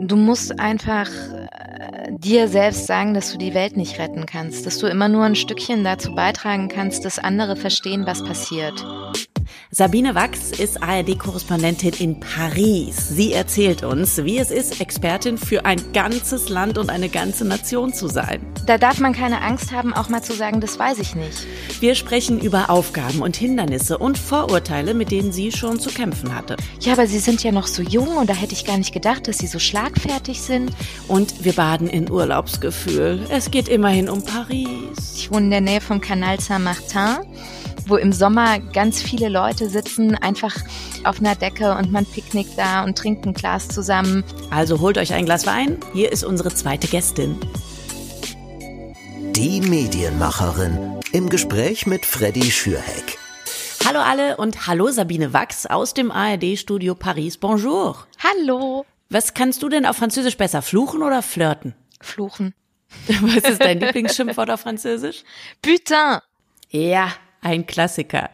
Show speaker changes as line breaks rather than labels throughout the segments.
Du musst einfach äh, dir selbst sagen, dass du die Welt nicht retten kannst, dass du immer nur ein Stückchen dazu beitragen kannst, dass andere verstehen, was passiert.
Sabine Wachs ist ARD-Korrespondentin in Paris. Sie erzählt uns, wie es ist, Expertin für ein ganzes Land und eine ganze Nation zu sein.
Da darf man keine Angst haben, auch mal zu sagen, das weiß ich nicht.
Wir sprechen über Aufgaben und Hindernisse und Vorurteile, mit denen sie schon zu kämpfen hatte.
Ja, aber Sie sind ja noch so jung und da hätte ich gar nicht gedacht, dass Sie so schlagfertig sind.
Und wir baden in Urlaubsgefühl. Es geht immerhin um Paris.
Ich wohne in der Nähe vom Canal Saint-Martin wo im Sommer ganz viele Leute sitzen, einfach auf einer Decke und man picknickt da und trinkt ein Glas zusammen.
Also holt euch ein Glas Wein. Hier ist unsere zweite Gästin.
Die Medienmacherin im Gespräch mit Freddy Schürheck.
Hallo alle und hallo Sabine Wachs aus dem ARD-Studio Paris. Bonjour.
Hallo.
Was kannst du denn auf Französisch besser, fluchen oder flirten?
Fluchen.
Was ist dein Lieblingsschimpfwort auf Französisch?
Putain.
Ja, ein Klassiker.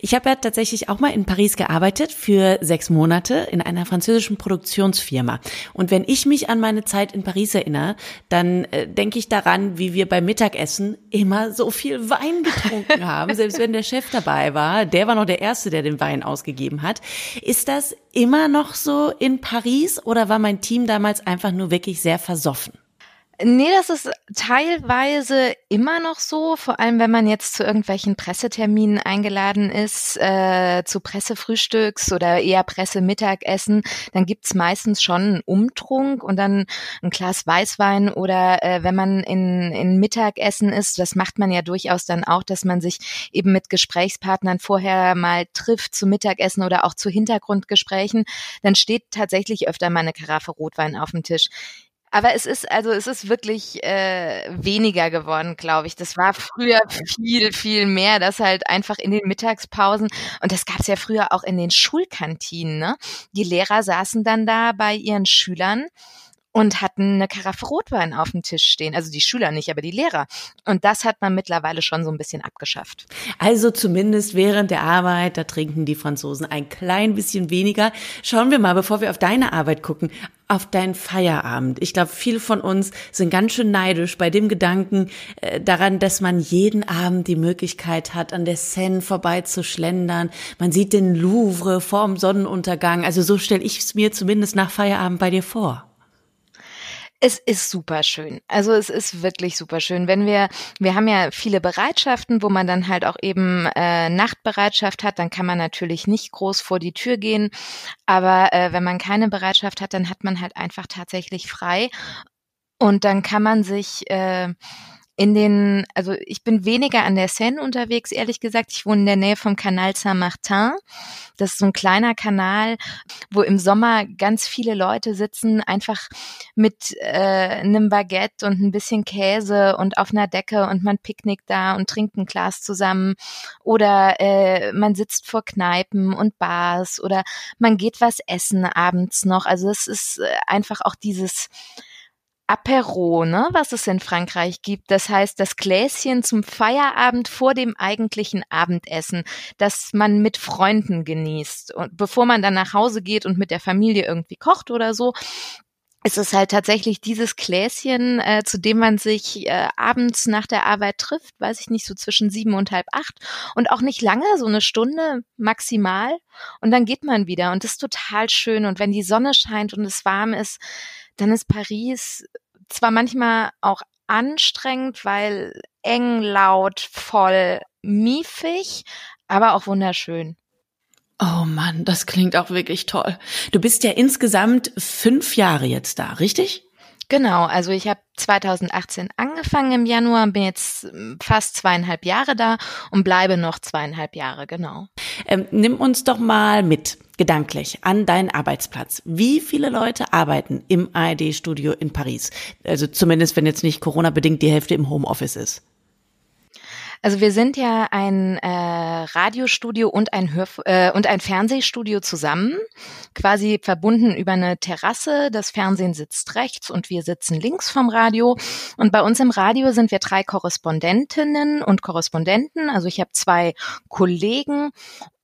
Ich habe ja tatsächlich auch mal in Paris gearbeitet für sechs Monate in einer französischen Produktionsfirma. Und wenn ich mich an meine Zeit in Paris erinnere, dann äh, denke ich daran, wie wir beim Mittagessen immer so viel Wein getrunken haben, selbst wenn der Chef dabei war. Der war noch der Erste, der den Wein ausgegeben hat. Ist das immer noch so in Paris oder war mein Team damals einfach nur wirklich sehr versoffen?
Nee, das ist teilweise immer noch so, vor allem wenn man jetzt zu irgendwelchen Presseterminen eingeladen ist, äh, zu Pressefrühstücks oder eher Pressemittagessen, dann gibt's meistens schon einen Umtrunk und dann ein Glas Weißwein oder äh, wenn man in, in Mittagessen ist, das macht man ja durchaus dann auch, dass man sich eben mit Gesprächspartnern vorher mal trifft zu Mittagessen oder auch zu Hintergrundgesprächen, dann steht tatsächlich öfter mal eine Karaffe Rotwein auf dem Tisch. Aber es ist, also es ist wirklich äh, weniger geworden, glaube ich. Das war früher viel, viel mehr, das halt einfach in den Mittagspausen, und das gab es ja früher auch in den Schulkantinen, ne? Die Lehrer saßen dann da bei ihren Schülern und hatten eine Karaffe Rotwein auf dem Tisch stehen. Also die Schüler nicht, aber die Lehrer. Und das hat man mittlerweile schon so ein bisschen abgeschafft.
Also zumindest während der Arbeit, da trinken die Franzosen ein klein bisschen weniger. Schauen wir mal, bevor wir auf deine Arbeit gucken, auf deinen Feierabend. Ich glaube, viele von uns sind ganz schön neidisch bei dem Gedanken äh, daran, dass man jeden Abend die Möglichkeit hat, an der Seine vorbeizuschlendern. Man sieht den Louvre vorm Sonnenuntergang. Also so stelle ich es mir zumindest nach Feierabend bei dir vor.
Es ist super schön. Also es ist wirklich super schön. Wenn wir, wir haben ja viele Bereitschaften, wo man dann halt auch eben äh, Nachtbereitschaft hat, dann kann man natürlich nicht groß vor die Tür gehen. Aber äh, wenn man keine Bereitschaft hat, dann hat man halt einfach tatsächlich frei. Und dann kann man sich äh, in den, also ich bin weniger an der Seine unterwegs, ehrlich gesagt. Ich wohne in der Nähe vom Canal Saint-Martin. Das ist so ein kleiner Kanal, wo im Sommer ganz viele Leute sitzen, einfach mit äh, einem Baguette und ein bisschen Käse und auf einer Decke und man picknickt da und trinkt ein Glas zusammen. Oder äh, man sitzt vor Kneipen und Bars oder man geht was essen abends noch. Also es ist äh, einfach auch dieses Apero, ne, was es in Frankreich gibt. Das heißt, das Gläschen zum Feierabend vor dem eigentlichen Abendessen, das man mit Freunden genießt. Und bevor man dann nach Hause geht und mit der Familie irgendwie kocht oder so, ist es halt tatsächlich dieses Gläschen, äh, zu dem man sich äh, abends nach der Arbeit trifft, weiß ich nicht, so zwischen sieben und halb acht und auch nicht lange, so eine Stunde maximal und dann geht man wieder und das ist total schön und wenn die Sonne scheint und es warm ist, dann ist Paris zwar manchmal auch anstrengend, weil eng, laut, voll, miefig, aber auch wunderschön.
Oh Mann, das klingt auch wirklich toll. Du bist ja insgesamt fünf Jahre jetzt da, richtig?
Genau, also ich habe 2018 angefangen im Januar, bin jetzt hm, fast zweieinhalb Jahre da und bleibe noch zweieinhalb Jahre, genau.
Ähm, nimm uns doch mal mit, gedanklich, an deinen Arbeitsplatz. Wie viele Leute arbeiten im ARD-Studio in Paris? Also zumindest, wenn jetzt nicht Corona-bedingt die Hälfte im Homeoffice ist.
Also wir sind ja ein äh, Radiostudio und ein Hörf äh, und ein Fernsehstudio zusammen, quasi verbunden über eine Terrasse. Das Fernsehen sitzt rechts und wir sitzen links vom Radio. Und bei uns im Radio sind wir drei Korrespondentinnen und Korrespondenten. Also ich habe zwei Kollegen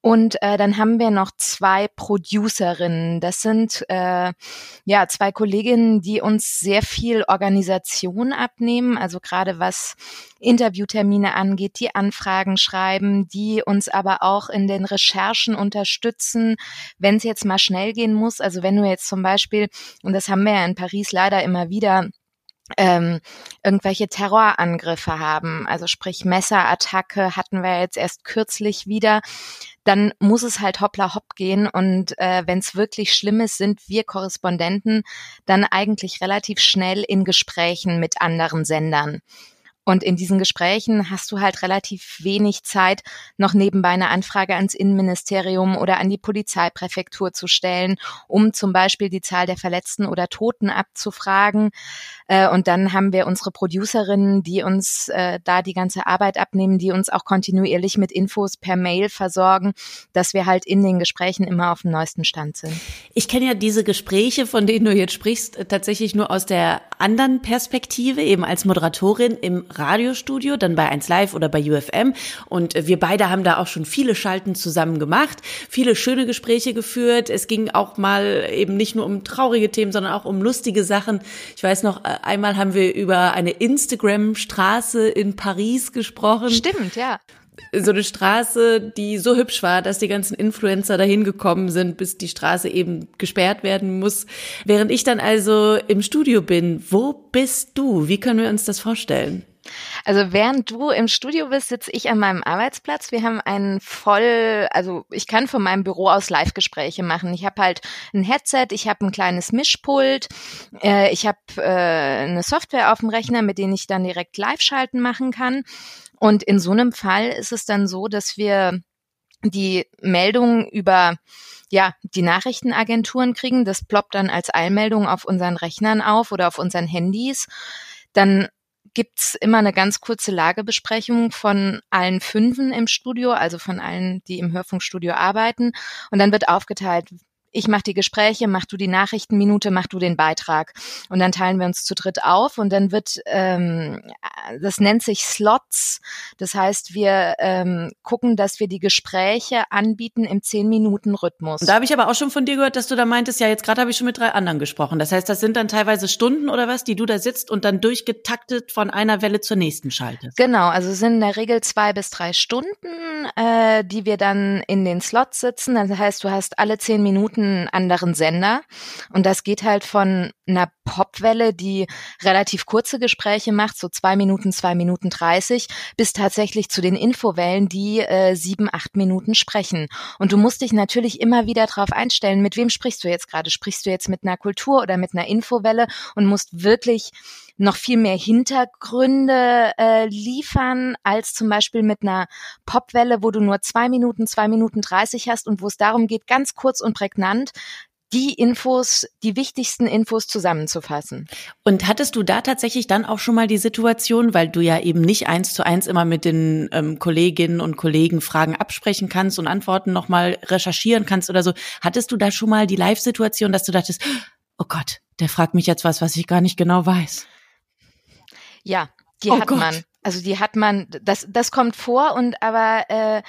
Und äh, dann haben wir noch zwei Producerinnen. Das sind äh, ja zwei Kolleginnen, die uns sehr viel Organisation abnehmen, also gerade was Interviewtermine angeht, die Anfragen schreiben, die uns aber auch in den Recherchen unterstützen, wenn es jetzt mal schnell gehen muss. Also wenn du jetzt zum Beispiel, und das haben wir ja in Paris leider immer wieder, ähm, irgendwelche Terrorangriffe haben, also sprich Messerattacke hatten wir jetzt erst kürzlich wieder, dann muss es halt hoppla hopp gehen. Und äh, wenn es wirklich schlimm ist, sind wir Korrespondenten dann eigentlich relativ schnell in Gesprächen mit anderen Sendern. Und in diesen Gesprächen hast du halt relativ wenig Zeit, noch nebenbei eine Anfrage ans Innenministerium oder an die Polizeipräfektur zu stellen, um zum Beispiel die Zahl der Verletzten oder Toten abzufragen. Äh, und dann haben wir unsere Producerinnen, die uns äh, da die ganze Arbeit abnehmen, die uns auch kontinuierlich mit Infos per Mail versorgen, dass wir halt in den Gesprächen immer auf dem neuesten Stand sind.
Ich kenne ja diese Gespräche, von denen du jetzt sprichst, tatsächlich nur aus der anderen Perspektive, eben als Moderatorin im Radiostudio, dann bei 1 Live oder bei UFM. Und wir beide haben da auch schon viele Schalten zusammen gemacht, viele schöne Gespräche geführt. Es ging auch mal eben nicht nur um traurige Themen, sondern auch um lustige Sachen. Ich weiß noch, einmal haben wir über eine Instagram-Straße in Paris gesprochen.
Stimmt, ja
so eine Straße, die so hübsch war, dass die ganzen Influencer dahin gekommen sind, bis die Straße eben gesperrt werden muss. Während ich dann also im Studio bin, wo bist du? Wie können wir uns das vorstellen?
Also während du im Studio bist, sitze ich an meinem Arbeitsplatz. Wir haben einen voll, also ich kann von meinem Büro aus Live-Gespräche machen. Ich habe halt ein Headset, ich habe ein kleines Mischpult, äh, ich habe äh, eine Software auf dem Rechner, mit denen ich dann direkt Live-Schalten machen kann. Und in so einem Fall ist es dann so, dass wir die Meldungen über ja, die Nachrichtenagenturen kriegen. Das ploppt dann als Eilmeldung auf unseren Rechnern auf oder auf unseren Handys. Dann gibt's immer eine ganz kurze Lagebesprechung von allen Fünfen im Studio, also von allen, die im Hörfunkstudio arbeiten. Und dann wird aufgeteilt, ich mache die Gespräche, mach du die Nachrichtenminute, mach du den Beitrag. Und dann teilen wir uns zu dritt auf und dann wird, ähm, das nennt sich Slots. Das heißt, wir ähm, gucken, dass wir die Gespräche anbieten im zehn Minuten Rhythmus.
Da habe ich aber auch schon von dir gehört, dass du da meintest, ja, jetzt gerade habe ich schon mit drei anderen gesprochen. Das heißt, das sind dann teilweise Stunden oder was, die du da sitzt und dann durchgetaktet von einer Welle zur nächsten schaltest.
Genau, also sind in der Regel zwei bis drei Stunden, äh, die wir dann in den Slots sitzen. Das heißt, du hast alle zehn Minuten einen anderen Sender. Und das geht halt von einer Popwelle, die relativ kurze Gespräche macht, so zwei Minuten, zwei Minuten dreißig, bis tatsächlich zu den Infowellen, die äh, sieben, acht Minuten sprechen. Und du musst dich natürlich immer wieder darauf einstellen, mit wem sprichst du jetzt gerade? Sprichst du jetzt mit einer Kultur oder mit einer Infowelle und musst wirklich noch viel mehr Hintergründe äh, liefern als zum Beispiel mit einer Popwelle, wo du nur zwei Minuten, zwei Minuten dreißig hast und wo es darum geht, ganz kurz und prägnant die Infos, die wichtigsten Infos zusammenzufassen.
Und hattest du da tatsächlich dann auch schon mal die Situation, weil du ja eben nicht eins zu eins immer mit den ähm, Kolleginnen und Kollegen Fragen absprechen kannst und Antworten nochmal recherchieren kannst oder so, hattest du da schon mal die Live-Situation, dass du dachtest, oh Gott, der fragt mich jetzt was, was ich gar nicht genau weiß?
Ja, die oh hat Gott. man. Also die hat man, das, das kommt vor und aber äh,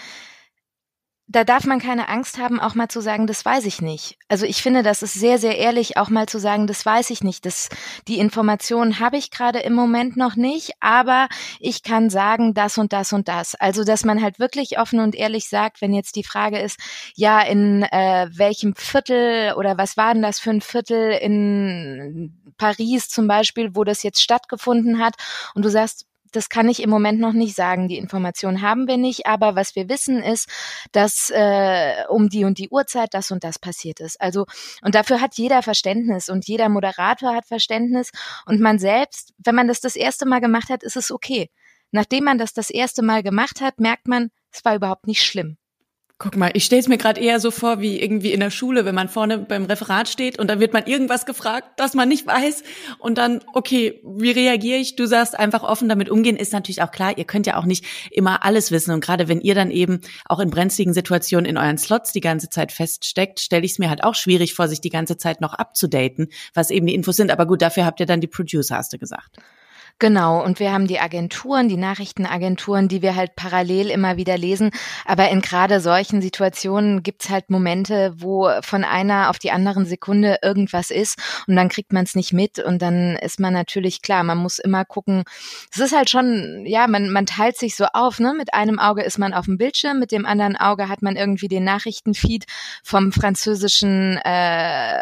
da darf man keine Angst haben, auch mal zu sagen, das weiß ich nicht. Also ich finde, das ist sehr, sehr ehrlich, auch mal zu sagen, das weiß ich nicht. Das, die Informationen habe ich gerade im Moment noch nicht, aber ich kann sagen, das und das und das. Also dass man halt wirklich offen und ehrlich sagt, wenn jetzt die Frage ist, ja, in äh, welchem Viertel oder was war denn das für ein Viertel in Paris zum Beispiel, wo das jetzt stattgefunden hat, und du sagst, das kann ich im Moment noch nicht sagen. Die Information haben wir nicht, aber was wir wissen ist, dass äh, um die und die Uhrzeit das und das passiert ist. Also und dafür hat jeder Verständnis und jeder Moderator hat Verständnis und man selbst, wenn man das das erste Mal gemacht hat, ist es okay. Nachdem man das das erste Mal gemacht hat, merkt man, es war überhaupt nicht schlimm.
Guck mal, ich stelle es mir gerade eher so vor, wie irgendwie in der Schule, wenn man vorne beim Referat steht und dann wird man irgendwas gefragt, das man nicht weiß und dann, okay, wie reagiere ich? Du sagst einfach offen damit umgehen, ist natürlich auch klar, ihr könnt ja auch nicht immer alles wissen und gerade wenn ihr dann eben auch in brenzligen Situationen in euren Slots die ganze Zeit feststeckt, stelle ich es mir halt auch schwierig vor, sich die ganze Zeit noch abzudaten, was eben die Infos sind. Aber gut, dafür habt ihr dann die Producer, hast du gesagt.
Genau, und wir haben die Agenturen, die Nachrichtenagenturen, die wir halt parallel immer wieder lesen. Aber in gerade solchen Situationen gibt's halt Momente, wo von einer auf die anderen Sekunde irgendwas ist und dann kriegt man es nicht mit und dann ist man natürlich klar, man muss immer gucken. Es ist halt schon, ja, man, man teilt sich so auf, ne? Mit einem Auge ist man auf dem Bildschirm, mit dem anderen Auge hat man irgendwie den Nachrichtenfeed vom französischen äh,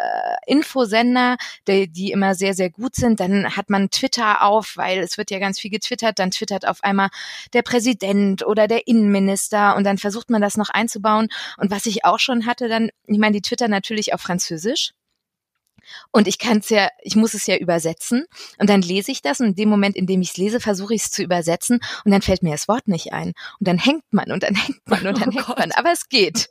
Infosender, die, die immer sehr, sehr gut sind. Dann hat man Twitter auf, weil weil es wird ja ganz viel getwittert, dann twittert auf einmal der Präsident oder der Innenminister und dann versucht man das noch einzubauen. Und was ich auch schon hatte, dann, ich meine, die twittern natürlich auf Französisch. Und ich kann es ja, ich muss es ja übersetzen. Und dann lese ich das und in dem Moment, in dem ich es lese, versuche ich es zu übersetzen und dann fällt mir das Wort nicht ein. Und dann hängt man und dann hängt man und dann oh hängt Gott. man. Aber es geht.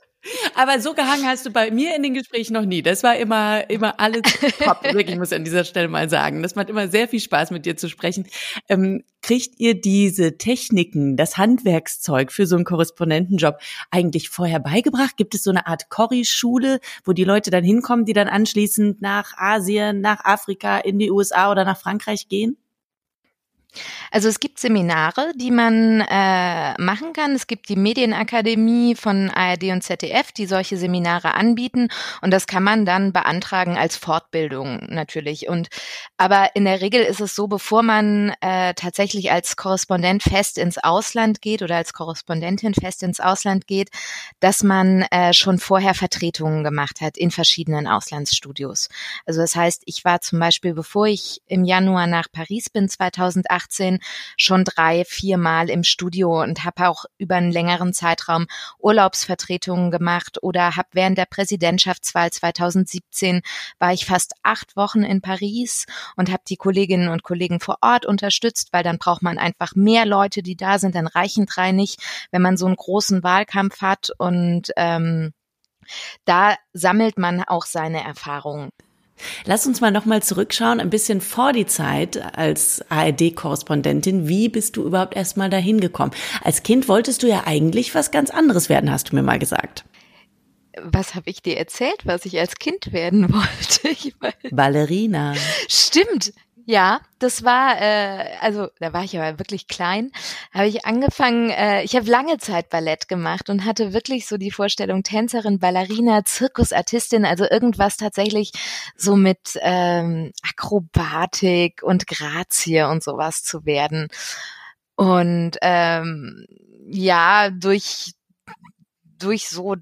Aber so gehangen hast du bei mir in den Gesprächen noch nie. Das war immer, immer alles top. Wirklich, ich muss an dieser Stelle mal sagen. Das macht immer sehr viel Spaß, mit dir zu sprechen. Ähm, kriegt ihr diese Techniken, das Handwerkszeug für so einen Korrespondentenjob eigentlich vorher beigebracht? Gibt es so eine Art Corrie-Schule, wo die Leute dann hinkommen, die dann anschließend nach Asien, nach Afrika, in die USA oder nach Frankreich gehen?
Also es gibt Seminare, die man äh, machen kann. Es gibt die Medienakademie von ARD und ZDF, die solche Seminare anbieten und das kann man dann beantragen als Fortbildung natürlich. Und aber in der Regel ist es so, bevor man äh, tatsächlich als Korrespondent fest ins Ausland geht oder als Korrespondentin fest ins Ausland geht, dass man äh, schon vorher Vertretungen gemacht hat in verschiedenen Auslandsstudios. Also das heißt, ich war zum Beispiel, bevor ich im Januar nach Paris bin 2008 2018 schon drei, vier Mal im Studio und habe auch über einen längeren Zeitraum Urlaubsvertretungen gemacht oder habe während der Präsidentschaftswahl 2017 war ich fast acht Wochen in Paris und habe die Kolleginnen und Kollegen vor Ort unterstützt, weil dann braucht man einfach mehr Leute, die da sind, dann reichen drei nicht, wenn man so einen großen Wahlkampf hat und ähm, da sammelt man auch seine Erfahrungen.
Lass uns mal nochmal zurückschauen, ein bisschen vor die Zeit als ARD-Korrespondentin. Wie bist du überhaupt erstmal dahin gekommen? Als Kind wolltest du ja eigentlich was ganz anderes werden, hast du mir mal gesagt.
Was habe ich dir erzählt, was ich als Kind werden wollte?
Ballerina.
Stimmt, ja, das war, äh, also da war ich aber wirklich klein, habe ich angefangen, äh, ich habe lange Zeit Ballett gemacht und hatte wirklich so die Vorstellung, Tänzerin, Ballerina, Zirkusartistin, also irgendwas tatsächlich so mit ähm, Akrobatik und Grazie und sowas zu werden. Und ähm, ja, durch durch so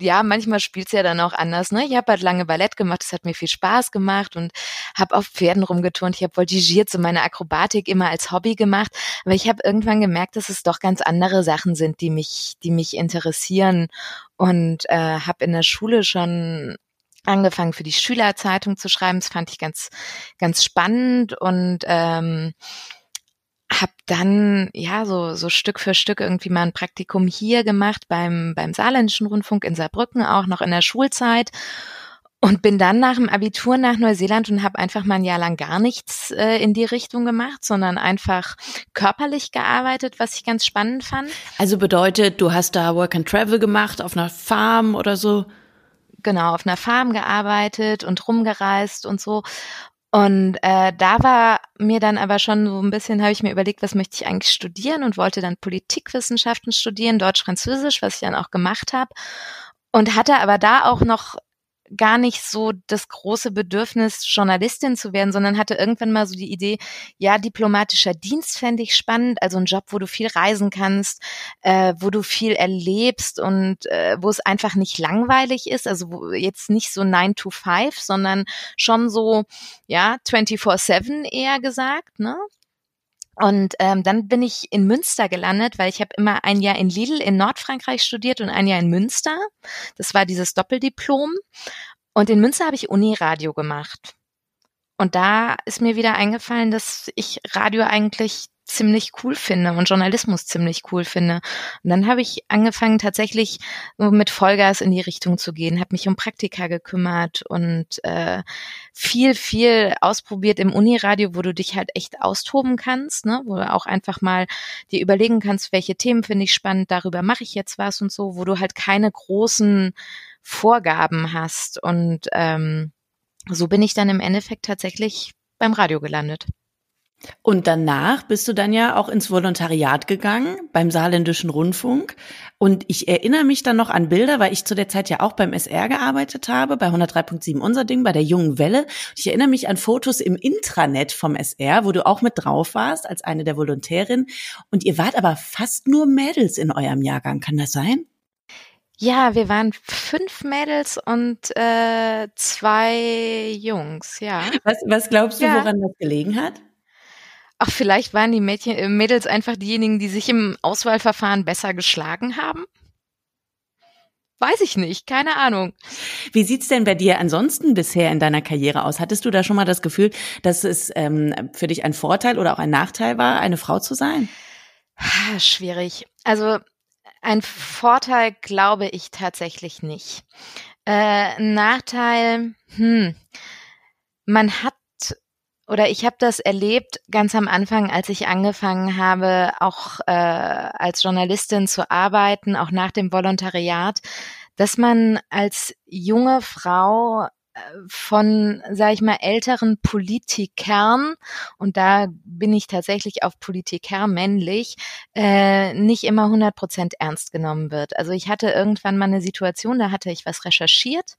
ja, manchmal spielt's ja dann auch anders. Ne? Ich habe halt lange Ballett gemacht, es hat mir viel Spaß gemacht und habe auf Pferden rumgeturnt. Ich habe voltigiert, so meine Akrobatik immer als Hobby gemacht. Aber ich habe irgendwann gemerkt, dass es doch ganz andere Sachen sind, die mich, die mich interessieren. Und äh, habe in der Schule schon angefangen für die Schülerzeitung zu schreiben. Das fand ich ganz, ganz spannend und ähm, habe dann ja so so Stück für Stück irgendwie mal ein Praktikum hier gemacht beim beim Saarländischen Rundfunk in Saarbrücken auch noch in der Schulzeit und bin dann nach dem Abitur nach Neuseeland und habe einfach mal ein Jahr lang gar nichts äh, in die Richtung gemacht, sondern einfach körperlich gearbeitet, was ich ganz spannend fand.
Also bedeutet, du hast da Work and Travel gemacht auf einer Farm oder so?
Genau, auf einer Farm gearbeitet und rumgereist und so. Und äh, da war mir dann aber schon so ein bisschen, habe ich mir überlegt, was möchte ich eigentlich studieren und wollte dann Politikwissenschaften studieren, Deutsch-Französisch, was ich dann auch gemacht habe. Und hatte aber da auch noch gar nicht so das große Bedürfnis, Journalistin zu werden, sondern hatte irgendwann mal so die Idee, ja, diplomatischer Dienst fände ich spannend, also ein Job, wo du viel reisen kannst, äh, wo du viel erlebst und äh, wo es einfach nicht langweilig ist, also wo, jetzt nicht so 9 to 5, sondern schon so, ja, 24-7 eher gesagt, ne? Und ähm, dann bin ich in Münster gelandet, weil ich habe immer ein Jahr in Lille in Nordfrankreich studiert und ein Jahr in Münster. Das war dieses Doppeldiplom. Und in Münster habe ich Uniradio gemacht. Und da ist mir wieder eingefallen, dass ich Radio eigentlich ziemlich cool finde und Journalismus ziemlich cool finde. Und dann habe ich angefangen, tatsächlich mit Vollgas in die Richtung zu gehen, habe mich um Praktika gekümmert und äh, viel, viel ausprobiert im Uniradio, wo du dich halt echt austoben kannst, ne? wo du auch einfach mal dir überlegen kannst, welche Themen finde ich spannend, darüber mache ich jetzt was und so, wo du halt keine großen Vorgaben hast. Und ähm, so bin ich dann im Endeffekt tatsächlich beim Radio gelandet.
Und danach bist du dann ja auch ins Volontariat gegangen beim Saarländischen Rundfunk. Und ich erinnere mich dann noch an Bilder, weil ich zu der Zeit ja auch beim SR gearbeitet habe, bei 103.7 unser Ding, bei der Jungen Welle. Und ich erinnere mich an Fotos im Intranet vom SR, wo du auch mit drauf warst als eine der Volontärinnen. Und ihr wart aber fast nur Mädels in eurem Jahrgang. Kann das sein?
Ja, wir waren fünf Mädels und äh, zwei Jungs, ja.
Was, was glaubst du, ja. woran das gelegen hat?
Ach, vielleicht waren die Mädchen, äh, Mädels einfach diejenigen, die sich im Auswahlverfahren besser geschlagen haben? Weiß ich nicht, keine Ahnung.
Wie sieht's denn bei dir ansonsten bisher in deiner Karriere aus? Hattest du da schon mal das Gefühl, dass es ähm, für dich ein Vorteil oder auch ein Nachteil war, eine Frau zu sein?
Schwierig. Also ein Vorteil glaube ich tatsächlich nicht. Äh, Nachteil, hm, man hat oder ich habe das erlebt ganz am Anfang, als ich angefangen habe, auch äh, als Journalistin zu arbeiten, auch nach dem Volontariat, dass man als junge Frau von, sage ich mal, älteren Politikern, und da bin ich tatsächlich auf Politiker männlich, äh, nicht immer 100 Prozent ernst genommen wird. Also ich hatte irgendwann mal eine Situation, da hatte ich was recherchiert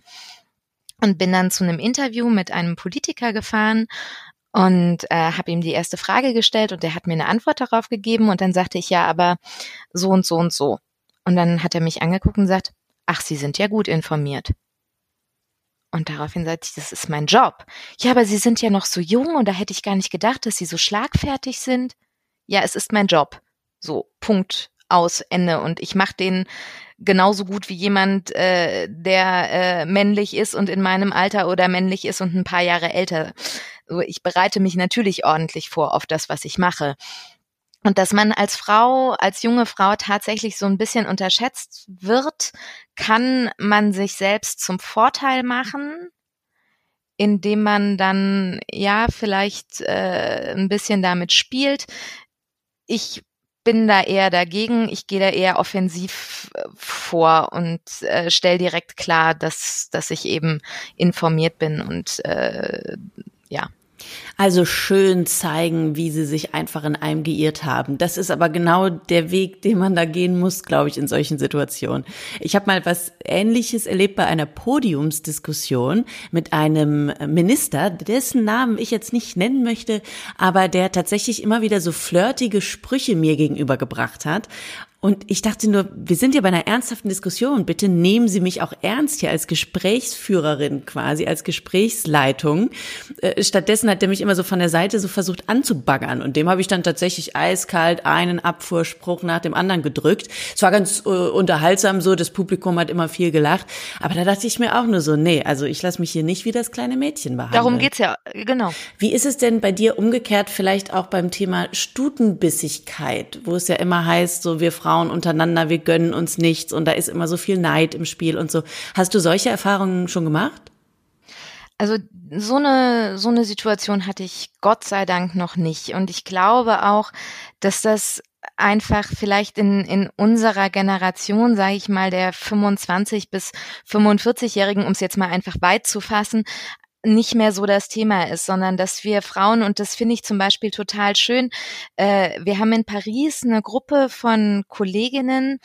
und bin dann zu einem Interview mit einem Politiker gefahren und äh, habe ihm die erste Frage gestellt und der hat mir eine Antwort darauf gegeben und dann sagte ich ja, aber so und so und so. Und dann hat er mich angeguckt und gesagt, ach, Sie sind ja gut informiert. Und daraufhin sagte ich, das ist mein Job. Ja, aber Sie sind ja noch so jung und da hätte ich gar nicht gedacht, dass Sie so schlagfertig sind. Ja, es ist mein Job. So, Punkt aus, Ende. Und ich mache den genauso gut wie jemand, äh, der äh, männlich ist und in meinem Alter oder männlich ist und ein paar Jahre älter. Ich bereite mich natürlich ordentlich vor auf das, was ich mache. Und dass man als Frau, als junge Frau tatsächlich so ein bisschen unterschätzt wird, kann man sich selbst zum Vorteil machen, indem man dann ja vielleicht äh, ein bisschen damit spielt. Ich bin da eher dagegen. Ich gehe da eher offensiv äh, vor und äh, stelle direkt klar, dass, dass ich eben informiert bin und äh, ja,
also schön zeigen, wie sie sich einfach in einem geirrt haben. Das ist aber genau der Weg, den man da gehen muss, glaube ich, in solchen Situationen. Ich habe mal was Ähnliches erlebt bei einer Podiumsdiskussion mit einem Minister, dessen Namen ich jetzt nicht nennen möchte, aber der tatsächlich immer wieder so flirtige Sprüche mir gegenüber gebracht hat. Und ich dachte nur, wir sind ja bei einer ernsthaften Diskussion. Bitte nehmen Sie mich auch ernst hier als Gesprächsführerin quasi, als Gesprächsleitung. Äh, stattdessen hat er mich immer so von der Seite so versucht anzubaggern. Und dem habe ich dann tatsächlich eiskalt einen Abfuhrspruch nach dem anderen gedrückt. Es war ganz äh, unterhaltsam so, das Publikum hat immer viel gelacht. Aber da dachte ich mir auch nur so, nee, also ich lasse mich hier nicht wie das kleine Mädchen behandeln.
Darum geht's ja, genau.
Wie ist es denn bei dir umgekehrt vielleicht auch beim Thema Stutenbissigkeit, wo es ja immer heißt, so wir Frauen Frauen untereinander, wir gönnen uns nichts und da ist immer so viel Neid im Spiel und so. Hast du solche Erfahrungen schon gemacht?
Also so eine so eine Situation hatte ich Gott sei Dank noch nicht und ich glaube auch, dass das einfach vielleicht in, in unserer Generation, sage ich mal, der 25 bis 45-Jährigen, um es jetzt mal einfach weit zu fassen, nicht mehr so das Thema ist, sondern dass wir Frauen, und das finde ich zum Beispiel total schön, äh, wir haben in Paris eine Gruppe von Kolleginnen,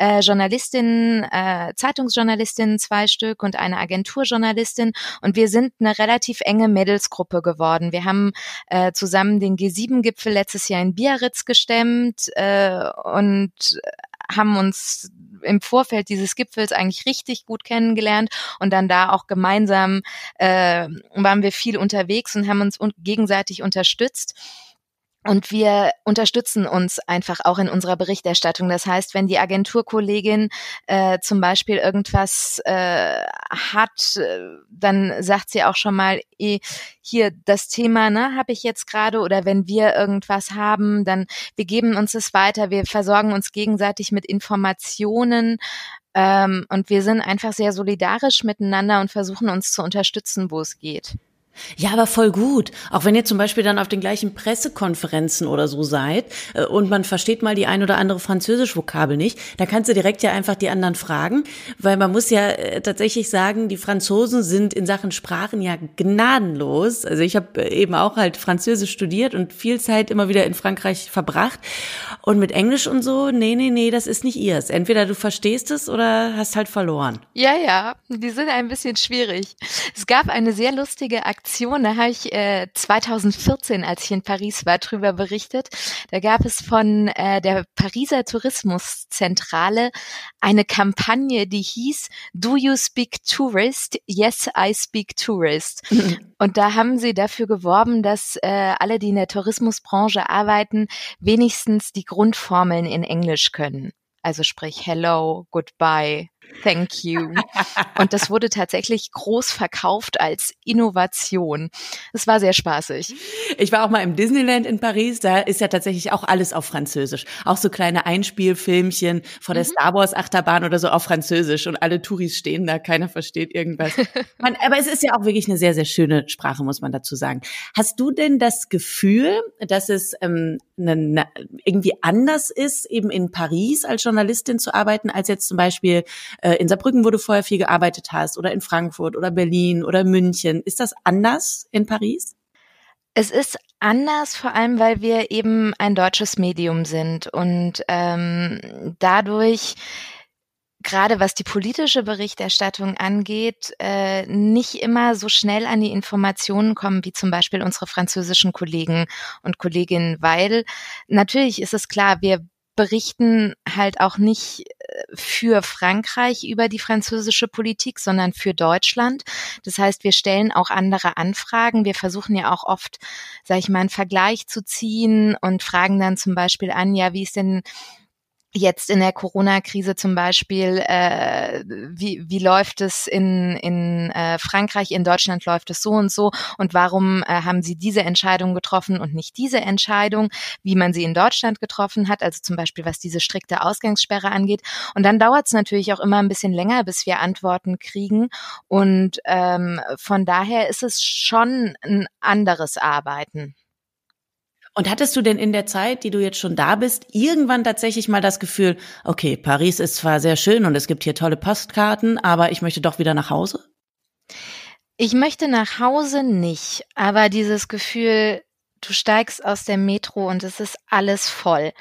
äh, Journalistinnen, äh, Zeitungsjournalistinnen zwei Stück und eine Agenturjournalistin und wir sind eine relativ enge Mädelsgruppe geworden. Wir haben äh, zusammen den G7-Gipfel letztes Jahr in Biarritz gestemmt äh, und haben uns im Vorfeld dieses Gipfels eigentlich richtig gut kennengelernt und dann da auch gemeinsam äh, waren wir viel unterwegs und haben uns un gegenseitig unterstützt. Und wir unterstützen uns einfach auch in unserer Berichterstattung. Das heißt, wenn die Agenturkollegin äh, zum Beispiel irgendwas äh, hat, äh, dann sagt sie auch schon mal, eh, hier das Thema, ne, habe ich jetzt gerade. Oder wenn wir irgendwas haben, dann wir geben uns es weiter. Wir versorgen uns gegenseitig mit Informationen. Ähm, und wir sind einfach sehr solidarisch miteinander und versuchen uns zu unterstützen, wo es geht.
Ja, aber voll gut. Auch wenn ihr zum Beispiel dann auf den gleichen Pressekonferenzen oder so seid äh, und man versteht mal die ein oder andere Französisch-Vokabel nicht, dann kannst du direkt ja einfach die anderen fragen, weil man muss ja äh, tatsächlich sagen, die Franzosen sind in Sachen Sprachen ja gnadenlos. Also ich habe äh, eben auch halt Französisch studiert und viel Zeit immer wieder in Frankreich verbracht und mit Englisch und so, nee, nee, nee, das ist nicht ihrs. Entweder du verstehst es oder hast halt verloren.
Ja, ja, die sind ein bisschen schwierig. Es gab eine sehr lustige Aktion, da habe ich äh, 2014, als ich in Paris war, drüber berichtet. Da gab es von äh, der Pariser Tourismuszentrale eine Kampagne, die hieß Do you speak tourist? Yes, I speak tourist. Und da haben sie dafür geworben, dass äh, alle, die in der Tourismusbranche arbeiten, wenigstens die Grundformeln in Englisch können. Also sprich Hello, Goodbye, Thank you. Und das wurde tatsächlich groß verkauft als Innovation. Es war sehr spaßig.
Ich war auch mal im Disneyland in Paris. Da ist ja tatsächlich auch alles auf Französisch. Auch so kleine Einspielfilmchen vor der mhm. Star Wars Achterbahn oder so auf Französisch. Und alle Touris stehen da. Keiner versteht irgendwas. Man, aber es ist ja auch wirklich eine sehr, sehr schöne Sprache, muss man dazu sagen. Hast du denn das Gefühl, dass es ähm, ne, ne, irgendwie anders ist, eben in Paris als Journalistin zu arbeiten, als jetzt zum Beispiel äh, in Saarbrücken, wo du vorher viel gearbeitet hast, oder in Frankfurt oder Berlin oder München. Ist das anders in Paris?
Es ist anders, vor allem weil wir eben ein deutsches Medium sind und ähm, dadurch gerade was die politische Berichterstattung angeht, äh, nicht immer so schnell an die Informationen kommen wie zum Beispiel unsere französischen Kollegen und Kolleginnen, weil natürlich ist es klar, wir berichten halt auch nicht äh, für Frankreich über die französische Politik, sondern für Deutschland. Das heißt, wir stellen auch andere Anfragen. Wir versuchen ja auch oft, sage ich mal, einen Vergleich zu ziehen und fragen dann zum Beispiel an, ja, wie ist denn jetzt in der Corona-Krise zum Beispiel, äh, wie, wie läuft es in, in äh, Frankreich, in Deutschland läuft es so und so und warum äh, haben Sie diese Entscheidung getroffen und nicht diese Entscheidung, wie man sie in Deutschland getroffen hat, also zum Beispiel was diese strikte Ausgangssperre angeht. Und dann dauert es natürlich auch immer ein bisschen länger, bis wir Antworten kriegen und ähm, von daher ist es schon ein anderes Arbeiten.
Und hattest du denn in der Zeit, die du jetzt schon da bist, irgendwann tatsächlich mal das Gefühl, okay, Paris ist zwar sehr schön und es gibt hier tolle Postkarten, aber ich möchte doch wieder nach Hause?
Ich möchte nach Hause nicht, aber dieses Gefühl, du steigst aus der Metro und es ist alles voll.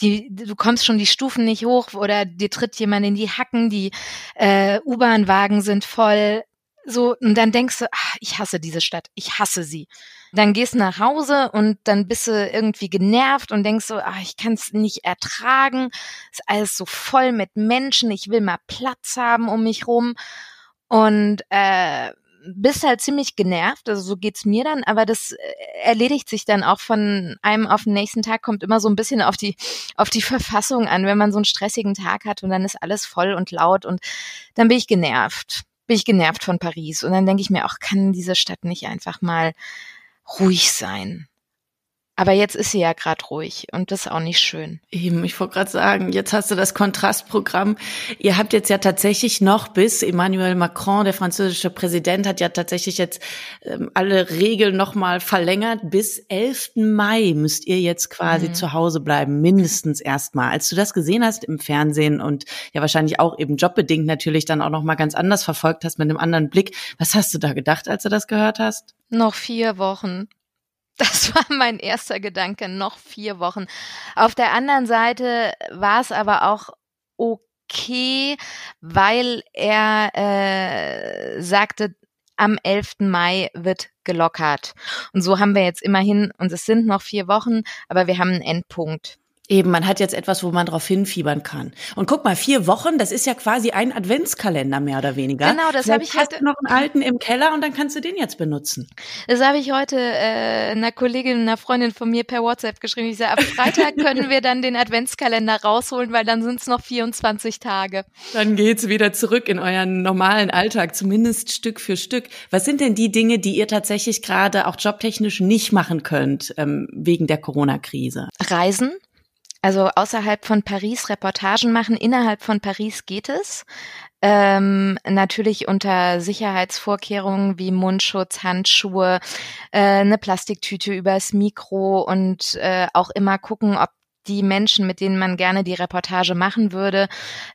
Die, du kommst schon die Stufen nicht hoch oder dir tritt jemand in die Hacken, die äh, U-Bahn-Wagen sind voll. So, und dann denkst du, ach, ich hasse diese Stadt, ich hasse sie. Dann gehst nach Hause und dann bist du irgendwie genervt und denkst so, ach, ich kann es nicht ertragen. Ist alles so voll mit Menschen, ich will mal Platz haben um mich rum. Und äh, bist halt ziemlich genervt, also so geht's mir dann, aber das äh, erledigt sich dann auch von einem auf den nächsten Tag, kommt immer so ein bisschen auf die, auf die Verfassung an, wenn man so einen stressigen Tag hat und dann ist alles voll und laut und dann bin ich genervt. Bin ich genervt von Paris. Und dann denke ich mir auch, kann diese Stadt nicht einfach mal ruhig sein. Aber jetzt ist sie ja gerade ruhig und das ist auch nicht schön.
Eben, ich wollte gerade sagen, jetzt hast du das Kontrastprogramm. Ihr habt jetzt ja tatsächlich noch bis Emmanuel Macron, der französische Präsident, hat ja tatsächlich jetzt ähm, alle Regeln nochmal verlängert. Bis 11. Mai müsst ihr jetzt quasi mhm. zu Hause bleiben, mindestens erstmal. Als du das gesehen hast im Fernsehen und ja wahrscheinlich auch eben jobbedingt natürlich dann auch nochmal ganz anders verfolgt hast mit einem anderen Blick, was hast du da gedacht, als du das gehört hast?
Noch vier Wochen. Das war mein erster Gedanke, noch vier Wochen. Auf der anderen Seite war es aber auch okay, weil er äh, sagte, am 11. Mai wird gelockert. Und so haben wir jetzt immerhin, und es sind noch vier Wochen, aber wir haben einen Endpunkt.
Eben, man hat jetzt etwas, wo man drauf hinfiebern kann. Und guck mal, vier Wochen, das ist ja quasi ein Adventskalender mehr oder weniger.
Genau, das habe ich
heute hast noch einen alten im Keller und dann kannst du den jetzt benutzen.
Das habe ich heute äh, einer Kollegin, einer Freundin von mir per WhatsApp geschrieben. Ich sage, ab Freitag können wir dann den Adventskalender rausholen, weil dann sind es noch 24 Tage.
Dann geht's wieder zurück in euren normalen Alltag, zumindest Stück für Stück. Was sind denn die Dinge, die ihr tatsächlich gerade auch jobtechnisch nicht machen könnt ähm, wegen der Corona-Krise?
Reisen also außerhalb von Paris Reportagen machen, innerhalb von Paris geht es. Ähm, natürlich unter Sicherheitsvorkehrungen wie Mundschutz, Handschuhe, äh, eine Plastiktüte übers Mikro und äh, auch immer gucken, ob die Menschen, mit denen man gerne die Reportage machen würde,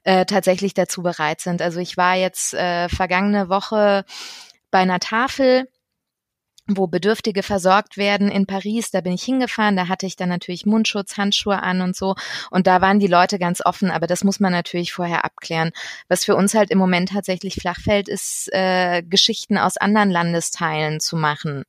äh, tatsächlich dazu bereit sind. Also ich war jetzt äh, vergangene Woche bei einer Tafel wo Bedürftige versorgt werden in Paris. Da bin ich hingefahren, da hatte ich dann natürlich Mundschutz, Handschuhe an und so. Und da waren die Leute ganz offen, aber das muss man natürlich vorher abklären. Was für uns halt im Moment tatsächlich flach fällt, ist äh, Geschichten aus anderen Landesteilen zu machen,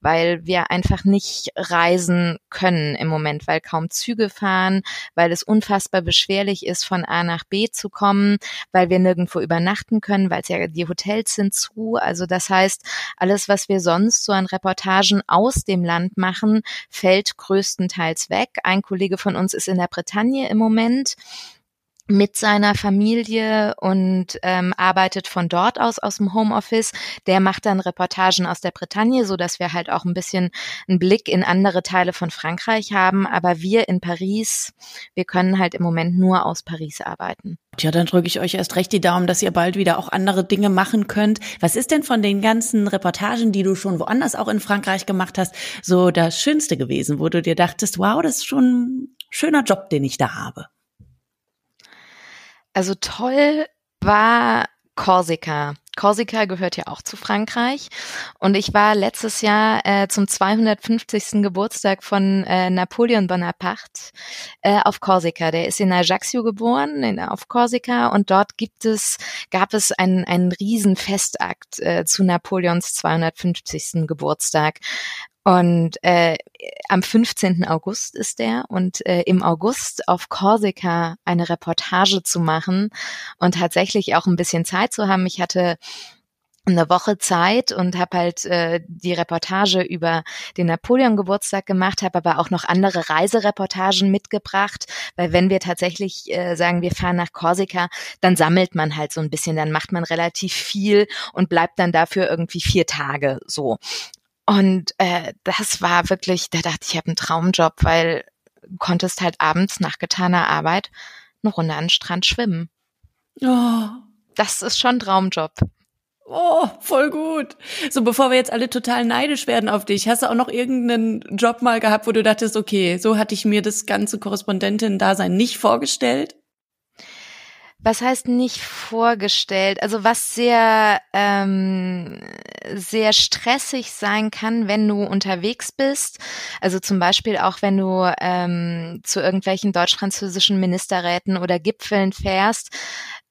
weil wir einfach nicht reisen können im Moment, weil kaum Züge fahren, weil es unfassbar beschwerlich ist, von A nach B zu kommen, weil wir nirgendwo übernachten können, weil es ja die Hotels sind zu. Also das heißt, alles, was wir sonst so an Reportagen aus dem Land machen, fällt größtenteils weg. Ein Kollege von uns ist in der Bretagne im Moment mit seiner Familie und ähm, arbeitet von dort aus aus dem Homeoffice. Der macht dann Reportagen aus der Bretagne, so dass wir halt auch ein bisschen einen Blick in andere Teile von Frankreich haben. Aber wir in Paris, wir können halt im Moment nur aus Paris arbeiten.
Tja, dann drücke ich euch erst recht die Daumen, dass ihr bald wieder auch andere Dinge machen könnt. Was ist denn von den ganzen Reportagen, die du schon woanders auch in Frankreich gemacht hast, so das Schönste gewesen, wo du dir dachtest, wow, das ist schon ein schöner Job, den ich da habe?
Also toll war Korsika. Korsika gehört ja auch zu Frankreich. Und ich war letztes Jahr äh, zum 250. Geburtstag von äh, Napoleon Bonaparte äh, auf Korsika. Der ist in Ajaccio geboren, in, auf Korsika. Und dort gibt es, gab es einen, einen riesen Festakt äh, zu Napoleons 250. Geburtstag. Und äh, am 15. August ist der und äh, im August auf Korsika eine Reportage zu machen und tatsächlich auch ein bisschen Zeit zu haben. Ich hatte eine Woche Zeit und habe halt äh, die Reportage über den Napoleon-Geburtstag gemacht, habe aber auch noch andere Reisereportagen mitgebracht, weil wenn wir tatsächlich äh, sagen, wir fahren nach Korsika, dann sammelt man halt so ein bisschen, dann macht man relativ viel und bleibt dann dafür irgendwie vier Tage so. Und äh, das war wirklich, da dachte ich, ich habe einen Traumjob, weil du konntest halt abends nach getaner Arbeit eine Runde an den Strand schwimmen. Oh. Das ist schon ein Traumjob.
Oh, voll gut. So, bevor wir jetzt alle total neidisch werden auf dich, hast du auch noch irgendeinen Job mal gehabt, wo du dachtest, okay, so hatte ich mir das ganze Korrespondentin-Dasein nicht vorgestellt?
Was heißt nicht vorgestellt? Also was sehr, ähm, sehr stressig sein kann, wenn du unterwegs bist. Also zum Beispiel auch, wenn du ähm, zu irgendwelchen deutsch-französischen Ministerräten oder Gipfeln fährst,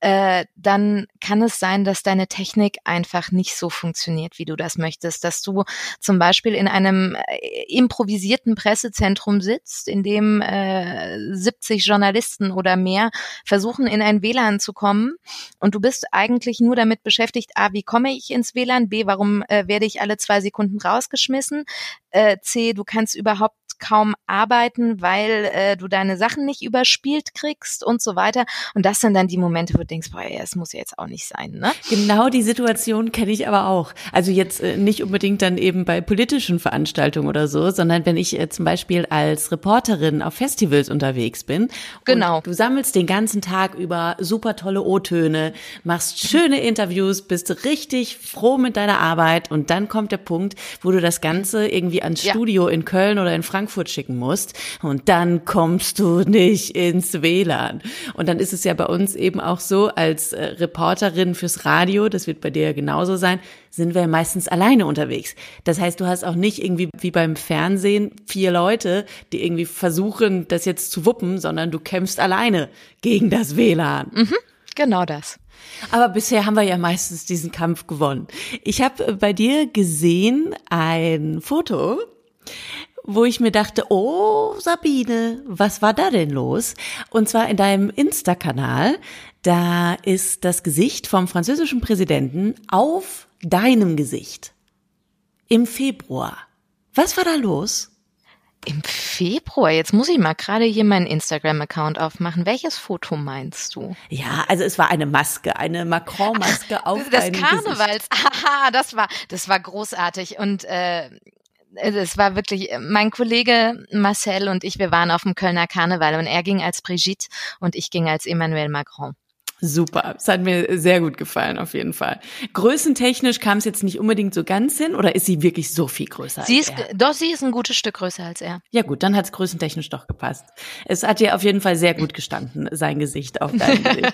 äh, dann kann es sein, dass deine Technik einfach nicht so funktioniert, wie du das möchtest. Dass du zum Beispiel in einem äh, improvisierten Pressezentrum sitzt, in dem äh, 70 Journalisten oder mehr versuchen, in ein WLAN zu kommen und du bist eigentlich nur damit beschäftigt, A, wie komme ich ins WLAN, B, warum äh, werde ich alle zwei Sekunden rausgeschmissen, äh, C, du kannst überhaupt kaum arbeiten, weil äh, du deine Sachen nicht überspielt kriegst und so weiter. Und das sind dann die Momente, wo du denkst, boah, ja, es muss ja jetzt auch nicht sein, ne?
Genau die Situation kenne ich aber auch. Also jetzt äh, nicht unbedingt dann eben bei politischen Veranstaltungen oder so, sondern wenn ich äh, zum Beispiel als Reporterin auf Festivals unterwegs bin.
Genau.
du sammelst den ganzen Tag über super tolle O-Töne, machst schöne Interviews, bist richtig froh mit deiner Arbeit und dann kommt der Punkt, wo du das Ganze irgendwie ans Studio ja. in Köln oder in Frankfurt schicken musst und dann kommst du nicht ins WLAN. Und dann ist es ja bei uns eben auch so, als äh, Reporterin fürs Radio, das wird bei dir ja genauso sein, sind wir meistens alleine unterwegs. Das heißt, du hast auch nicht irgendwie wie beim Fernsehen vier Leute, die irgendwie versuchen, das jetzt zu wuppen, sondern du kämpfst alleine gegen das WLAN.
Mhm, genau das.
Aber bisher haben wir ja meistens diesen Kampf gewonnen. Ich habe bei dir gesehen ein Foto, wo ich mir dachte, oh Sabine, was war da denn los? Und zwar in deinem Insta-Kanal, da ist das Gesicht vom französischen Präsidenten auf deinem Gesicht. Im Februar. Was war da los?
Im Februar? Jetzt muss ich mal gerade hier meinen Instagram-Account aufmachen. Welches Foto meinst du?
Ja, also es war eine Maske, eine Macron-Maske auf
Das Karnevals. Aha, das war, das war großartig. Und äh, es war wirklich, mein Kollege Marcel und ich, wir waren auf dem Kölner Karneval und er ging als Brigitte und ich ging als Emmanuel Macron.
Super, es hat mir sehr gut gefallen, auf jeden Fall. Größentechnisch kam es jetzt nicht unbedingt so ganz hin oder ist sie wirklich so viel größer?
Sie ist, er? doch, sie ist ein gutes Stück größer als er.
Ja gut, dann hat es größentechnisch doch gepasst. Es hat dir auf jeden Fall sehr gut gestanden, sein Gesicht auf deinem Gesicht.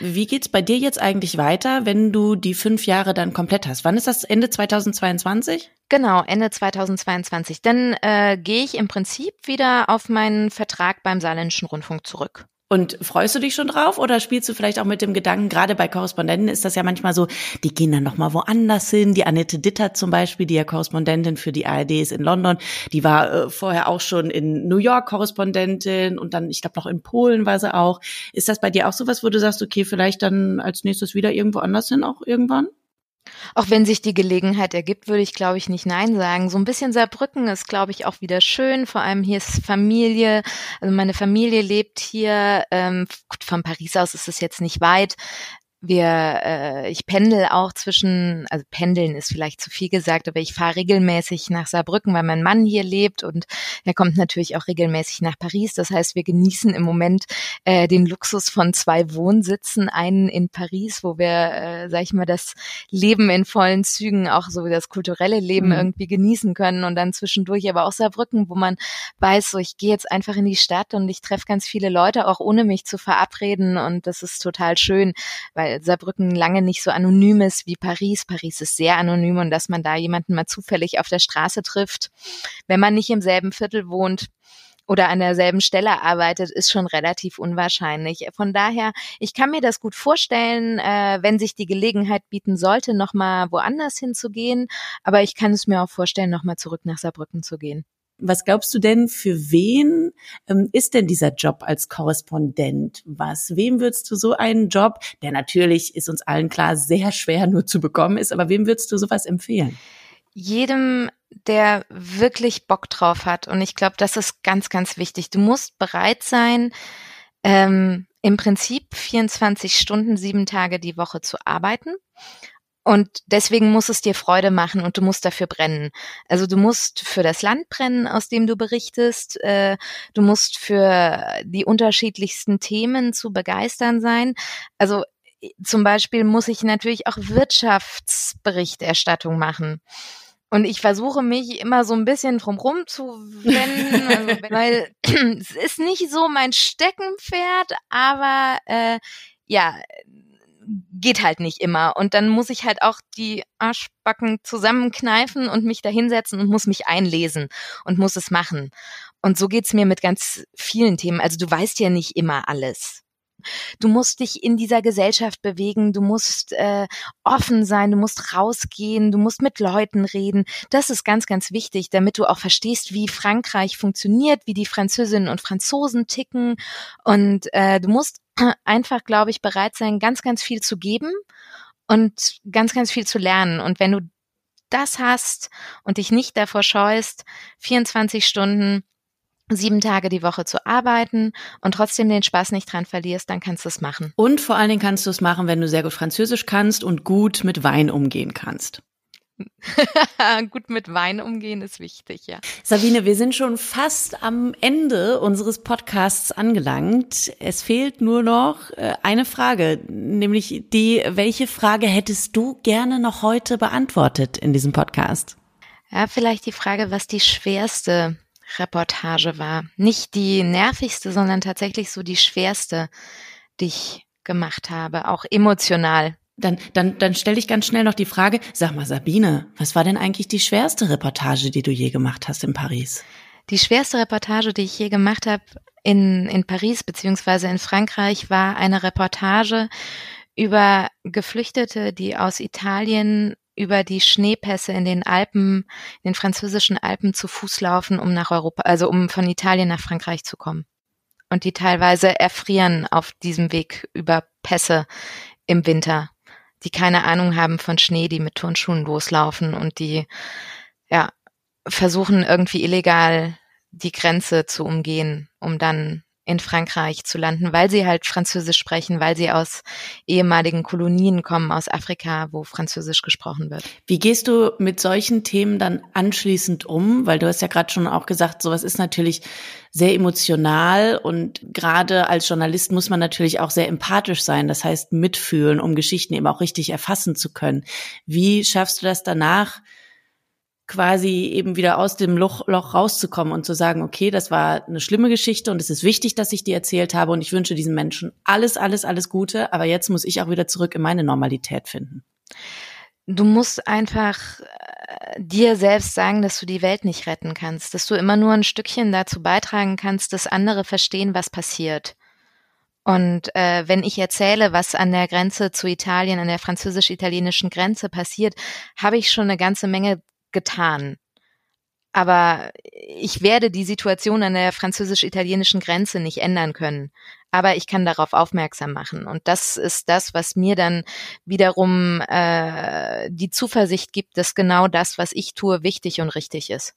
Wie geht's bei dir jetzt eigentlich weiter, wenn du die fünf Jahre dann komplett hast? Wann ist das? Ende 2022?
Genau, Ende 2022. Dann äh, gehe ich im Prinzip wieder auf meinen Vertrag beim Saarländischen Rundfunk zurück.
Und freust du dich schon drauf oder spielst du vielleicht auch mit dem Gedanken, gerade bei Korrespondenten ist das ja manchmal so, die gehen dann nochmal woanders hin. Die Annette Ditter zum Beispiel, die ja Korrespondentin für die ARD ist in London, die war äh, vorher auch schon in New York Korrespondentin und dann, ich glaube, noch in Polen war sie auch. Ist das bei dir auch sowas, wo du sagst, okay, vielleicht dann als nächstes wieder irgendwo anders hin auch irgendwann?
Auch wenn sich die Gelegenheit ergibt, würde ich, glaube ich, nicht Nein sagen. So ein bisschen Saarbrücken ist, glaube ich, auch wieder schön. Vor allem hier ist Familie. Also meine Familie lebt hier. Ähm, von Paris aus ist es jetzt nicht weit wir, äh, ich pendel auch zwischen, also pendeln ist vielleicht zu viel gesagt, aber ich fahre regelmäßig nach Saarbrücken, weil mein Mann hier lebt und er kommt natürlich auch regelmäßig nach Paris. Das heißt, wir genießen im Moment äh, den Luxus von zwei Wohnsitzen, einen in Paris, wo wir, äh, sag ich mal, das Leben in vollen Zügen, auch so wie das kulturelle Leben mhm. irgendwie genießen können und dann zwischendurch aber auch Saarbrücken, wo man weiß, so ich gehe jetzt einfach in die Stadt und ich treffe ganz viele Leute, auch ohne mich zu verabreden und das ist total schön, weil Saarbrücken lange nicht so anonym ist wie Paris. Paris ist sehr anonym und dass man da jemanden mal zufällig auf der Straße trifft, wenn man nicht im selben Viertel wohnt, oder an derselben Stelle arbeitet, ist schon relativ unwahrscheinlich. Von daher, ich kann mir das gut vorstellen, äh, wenn sich die Gelegenheit bieten sollte, nochmal woanders hinzugehen. Aber ich kann es mir auch vorstellen, nochmal zurück nach Saarbrücken zu gehen.
Was glaubst du denn, für wen ähm, ist denn dieser Job als Korrespondent was? Wem würdest du so einen Job, der natürlich, ist uns allen klar, sehr schwer nur zu bekommen ist, aber wem würdest du sowas empfehlen?
Jedem, der wirklich Bock drauf hat. Und ich glaube, das ist ganz, ganz wichtig. Du musst bereit sein, ähm, im Prinzip 24 Stunden, sieben Tage die Woche zu arbeiten. Und deswegen muss es dir Freude machen und du musst dafür brennen. Also du musst für das Land brennen, aus dem du berichtest. Äh, du musst für die unterschiedlichsten Themen zu begeistern sein. Also zum Beispiel muss ich natürlich auch Wirtschaftsberichterstattung machen. Und ich versuche mich immer so ein bisschen drumrum zu wenden, also, weil es ist nicht so mein Steckenpferd, aber äh, ja, geht halt nicht immer. Und dann muss ich halt auch die Arschbacken zusammenkneifen und mich da hinsetzen und muss mich einlesen und muss es machen. Und so geht's mir mit ganz vielen Themen. Also du weißt ja nicht immer alles. Du musst dich in dieser Gesellschaft bewegen, du musst äh, offen sein, du musst rausgehen, du musst mit Leuten reden. Das ist ganz, ganz wichtig, damit du auch verstehst, wie Frankreich funktioniert, wie die Französinnen und Franzosen ticken. Und äh, du musst einfach, glaube ich, bereit sein, ganz, ganz viel zu geben und ganz, ganz viel zu lernen. Und wenn du das hast und dich nicht davor scheust, 24 Stunden sieben Tage die Woche zu arbeiten und trotzdem den Spaß nicht dran verlierst, dann kannst du es machen.
Und vor allen Dingen kannst du es machen, wenn du sehr gut Französisch kannst und gut mit Wein umgehen kannst.
Gut mit Wein umgehen ist wichtig, ja.
Sabine, wir sind schon fast am Ende unseres Podcasts angelangt. Es fehlt nur noch äh, eine Frage, nämlich die, welche Frage hättest du gerne noch heute beantwortet in diesem Podcast?
Ja, vielleicht die Frage, was die schwerste Reportage war. Nicht die nervigste, sondern tatsächlich so die schwerste, die ich gemacht habe, auch emotional.
Dann, dann, dann stelle ich ganz schnell noch die Frage, sag mal Sabine, was war denn eigentlich die schwerste Reportage, die du je gemacht hast in Paris?
Die schwerste Reportage, die ich je gemacht habe in, in Paris beziehungsweise in Frankreich, war eine Reportage über Geflüchtete, die aus Italien über die Schneepässe in den Alpen, in den französischen Alpen zu Fuß laufen, um nach Europa, also um von Italien nach Frankreich zu kommen. Und die teilweise erfrieren auf diesem Weg über Pässe im Winter, die keine Ahnung haben von Schnee, die mit Turnschuhen loslaufen und die, ja, versuchen irgendwie illegal die Grenze zu umgehen, um dann in Frankreich zu landen, weil sie halt Französisch sprechen, weil sie aus ehemaligen Kolonien kommen, aus Afrika, wo Französisch gesprochen wird.
Wie gehst du mit solchen Themen dann anschließend um? Weil du hast ja gerade schon auch gesagt, sowas ist natürlich sehr emotional und gerade als Journalist muss man natürlich auch sehr empathisch sein, das heißt mitfühlen, um Geschichten eben auch richtig erfassen zu können. Wie schaffst du das danach? Quasi eben wieder aus dem Loch, Loch rauszukommen und zu sagen, okay, das war eine schlimme Geschichte und es ist wichtig, dass ich die erzählt habe und ich wünsche diesen Menschen alles, alles, alles Gute, aber jetzt muss ich auch wieder zurück in meine Normalität finden.
Du musst einfach äh, dir selbst sagen, dass du die Welt nicht retten kannst, dass du immer nur ein Stückchen dazu beitragen kannst, dass andere verstehen, was passiert. Und äh, wenn ich erzähle, was an der Grenze zu Italien, an der französisch-italienischen Grenze passiert, habe ich schon eine ganze Menge getan. Aber ich werde die Situation an der französisch-italienischen Grenze nicht ändern können. Aber ich kann darauf aufmerksam machen. Und das ist das, was mir dann wiederum äh, die Zuversicht gibt, dass genau das, was ich tue, wichtig und richtig ist.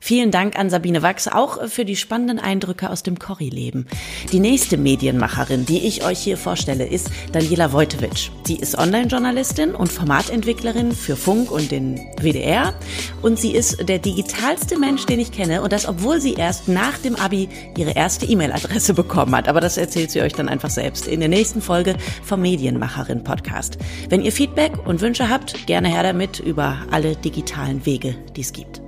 Vielen Dank an Sabine Wachs auch für die spannenden Eindrücke aus dem Corrie-Leben. Die nächste Medienmacherin, die ich euch hier vorstelle, ist Daniela Wojtowicz. Sie ist Online-Journalistin und Formatentwicklerin für Funk und den WDR. Und sie ist der digitalste Mensch, den ich kenne. Und das, obwohl sie erst nach dem Abi ihre erste E-Mail-Adresse bekommen hat. Aber das erzählt sie euch dann einfach selbst in der nächsten Folge vom Medienmacherin Podcast. Wenn ihr Feedback und Wünsche habt, gerne her damit über alle digitalen Wege, die es gibt.